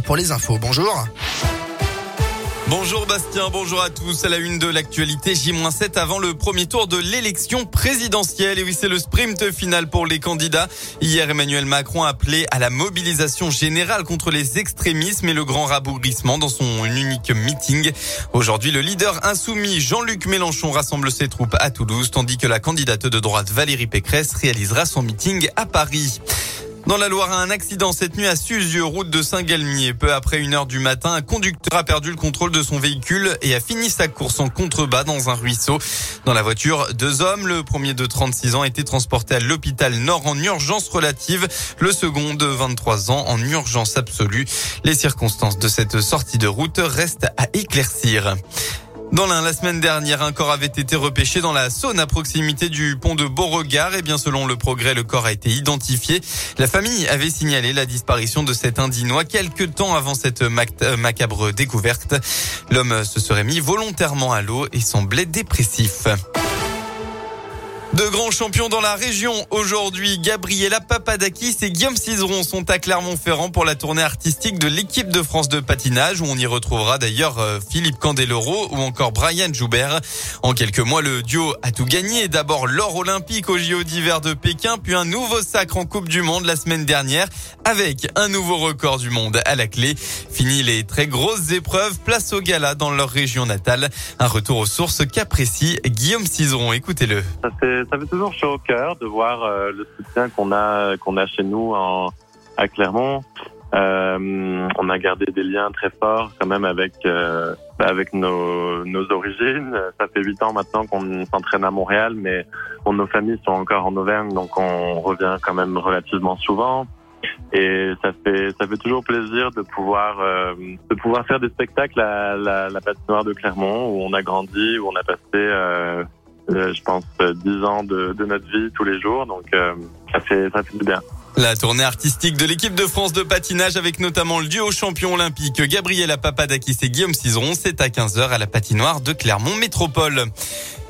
pour les infos. Bonjour. Bonjour Bastien, bonjour à tous. À la une de l'actualité, J-7 avant le premier tour de l'élection présidentielle. Et oui, c'est le sprint final pour les candidats. Hier, Emmanuel Macron a appelé à la mobilisation générale contre les extrémismes et le grand rabougrissement dans son unique meeting. Aujourd'hui, le leader insoumis Jean-Luc Mélenchon rassemble ses troupes à Toulouse, tandis que la candidate de droite Valérie Pécresse réalisera son meeting à Paris. Dans la Loire, un accident cette nuit à Suzieux, route de Saint-Galmier. Peu après une heure du matin, un conducteur a perdu le contrôle de son véhicule et a fini sa course en contrebas dans un ruisseau. Dans la voiture, deux hommes. Le premier de 36 ans a été transporté à l'hôpital Nord en urgence relative. Le second de 23 ans en urgence absolue. Les circonstances de cette sortie de route restent à éclaircir. Dans l'un, la semaine dernière, un corps avait été repêché dans la Saône à proximité du pont de Beauregard. Et bien, selon le progrès, le corps a été identifié. La famille avait signalé la disparition de cet Indinois quelques temps avant cette euh, macabre découverte. L'homme se serait mis volontairement à l'eau et semblait dépressif. De grands champions dans la région aujourd'hui, Gabriela Papadakis et Guillaume Cizeron sont à Clermont-Ferrand pour la tournée artistique de l'équipe de France de patinage où on y retrouvera d'ailleurs euh, Philippe Candeloro ou encore Brian Joubert. En quelques mois, le duo a tout gagné. D'abord l'or olympique au JO d'hiver de Pékin, puis un nouveau sacre en Coupe du Monde la semaine dernière avec un nouveau record du monde à la clé. Fini les très grosses épreuves, place au gala dans leur région natale. Un retour aux sources qu'apprécie Guillaume Cizeron. Écoutez-le ça fait toujours chaud au cœur de voir euh, le soutien qu'on a qu'on a chez nous en, à Clermont. Euh, on a gardé des liens très forts quand même avec euh, avec nos, nos origines. Ça fait huit ans maintenant qu'on s'entraîne à Montréal, mais nos familles sont encore en Auvergne, donc on revient quand même relativement souvent. Et ça fait ça fait toujours plaisir de pouvoir euh, de pouvoir faire des spectacles à la, la patinoire de Clermont où on a grandi, où on a passé euh, je pense, euh, dix ans de, de, notre vie tous les jours. Donc, euh, ça fait, ça fait bien. La tournée artistique de l'équipe de France de patinage avec notamment le duo champion olympique Gabriela Papadakis et Guillaume Cizeron, c'est à 15h à la patinoire de Clermont Métropole.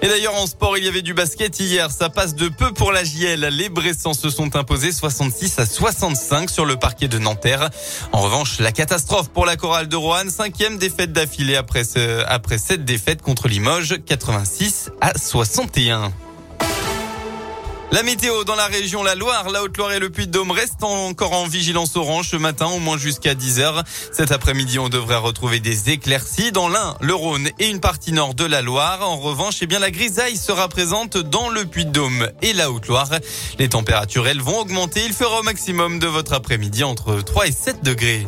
Et d'ailleurs en sport, il y avait du basket hier, ça passe de peu pour la JL. Les Bressans se sont imposés 66 à 65 sur le parquet de Nanterre. En revanche, la catastrophe pour la chorale de Roanne, cinquième défaite d'affilée après, après cette défaite contre Limoges, 86 à 61. La météo dans la région La Loire, la Haute-Loire et le Puy-de-Dôme restent encore en vigilance orange ce matin, au moins jusqu'à 10h. Cet après-midi, on devrait retrouver des éclaircies dans l'Ain, le Rhône et une partie nord de la Loire. En revanche, eh bien, la grisaille sera présente dans le Puy-de-Dôme et la Haute-Loire. Les températures, elles vont augmenter. Il fera au maximum de votre après-midi entre 3 et 7 degrés.